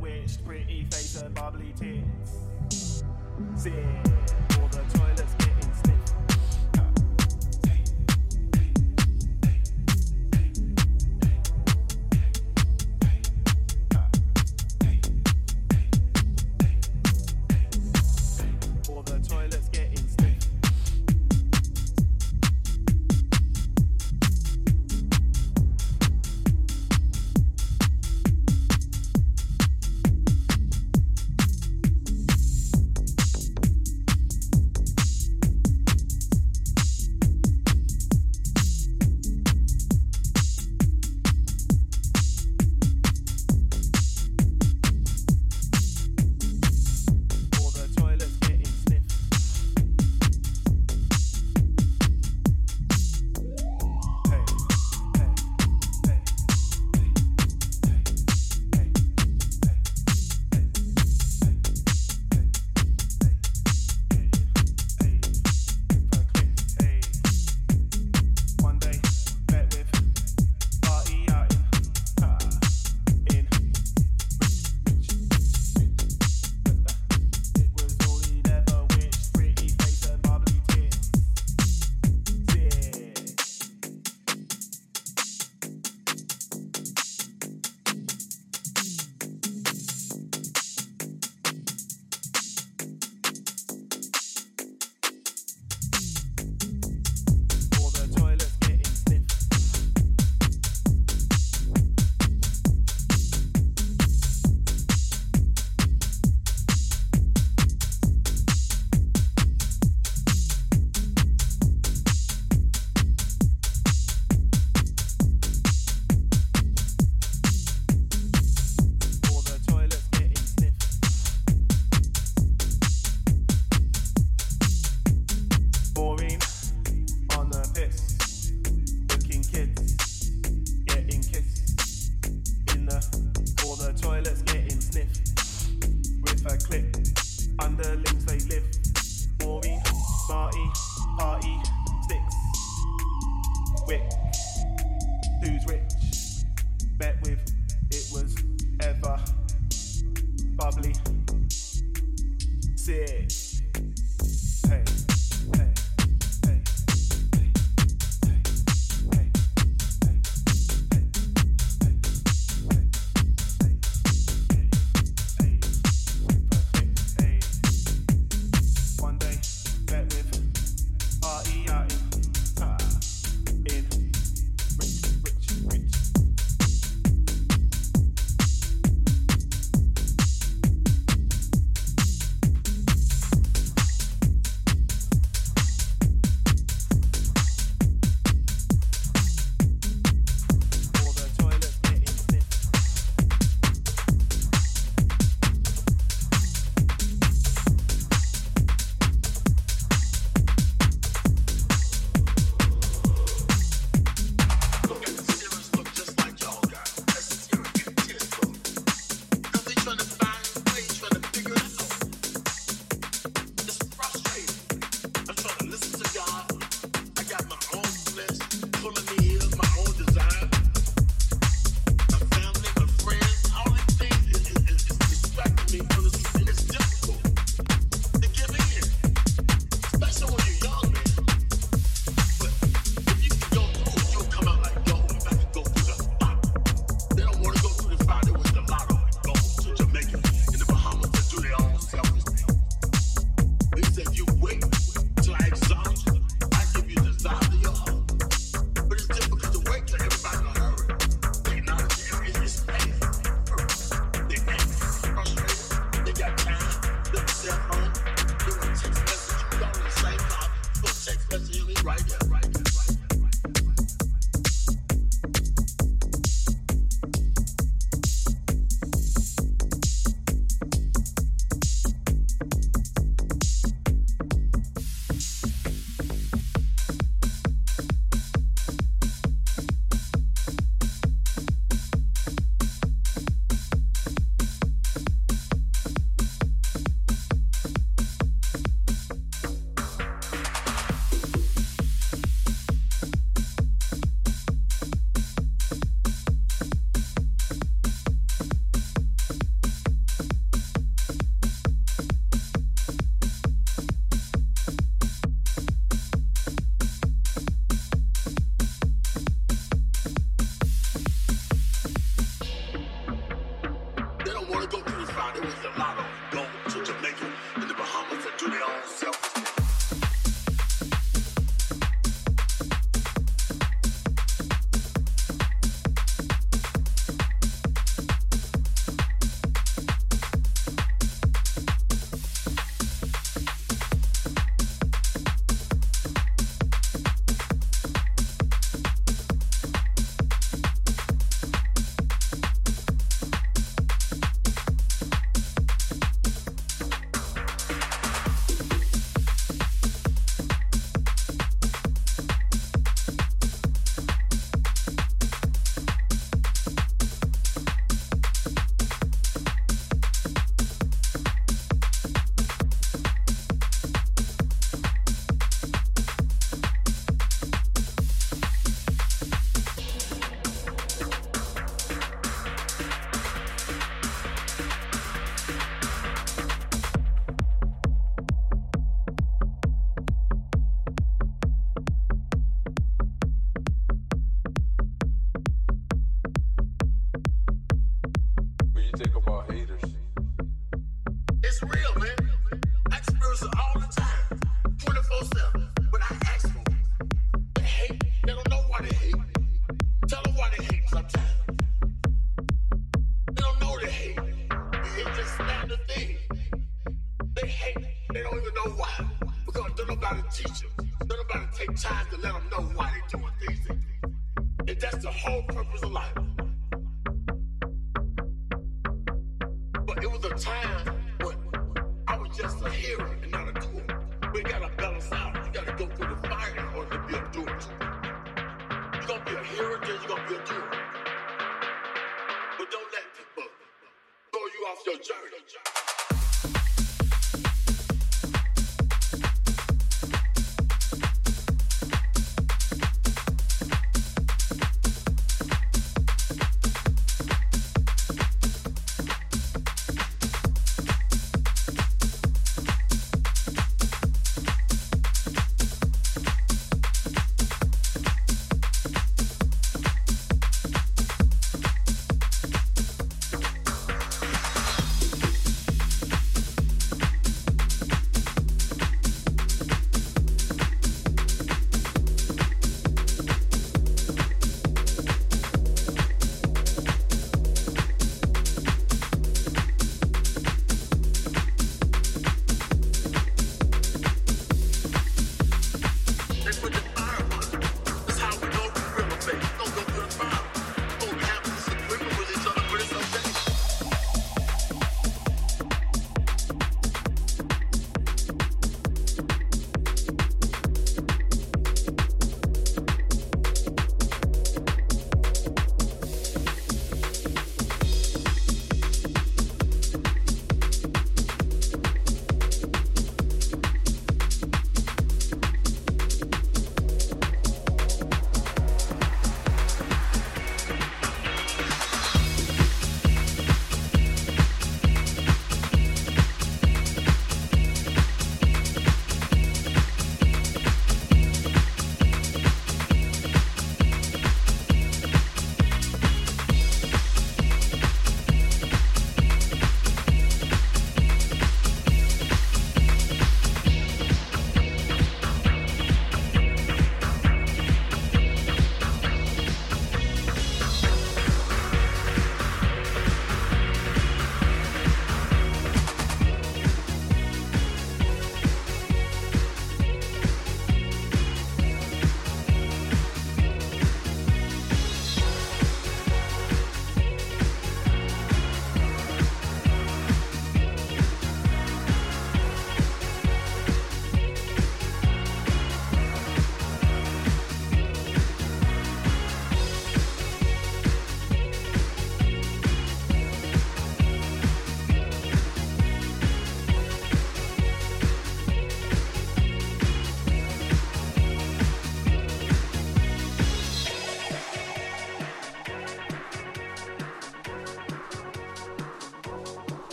wished. Pretty face and bubbly tits. Sit,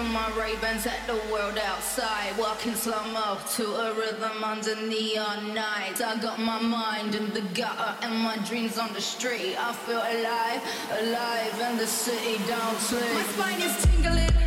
Through my Ray-Bans at the world outside Walking slow-mo to a rhythm under neon nights I got my mind in the gutter and my dreams on the street. I feel alive, alive and the city don't sleep. My spine is tingling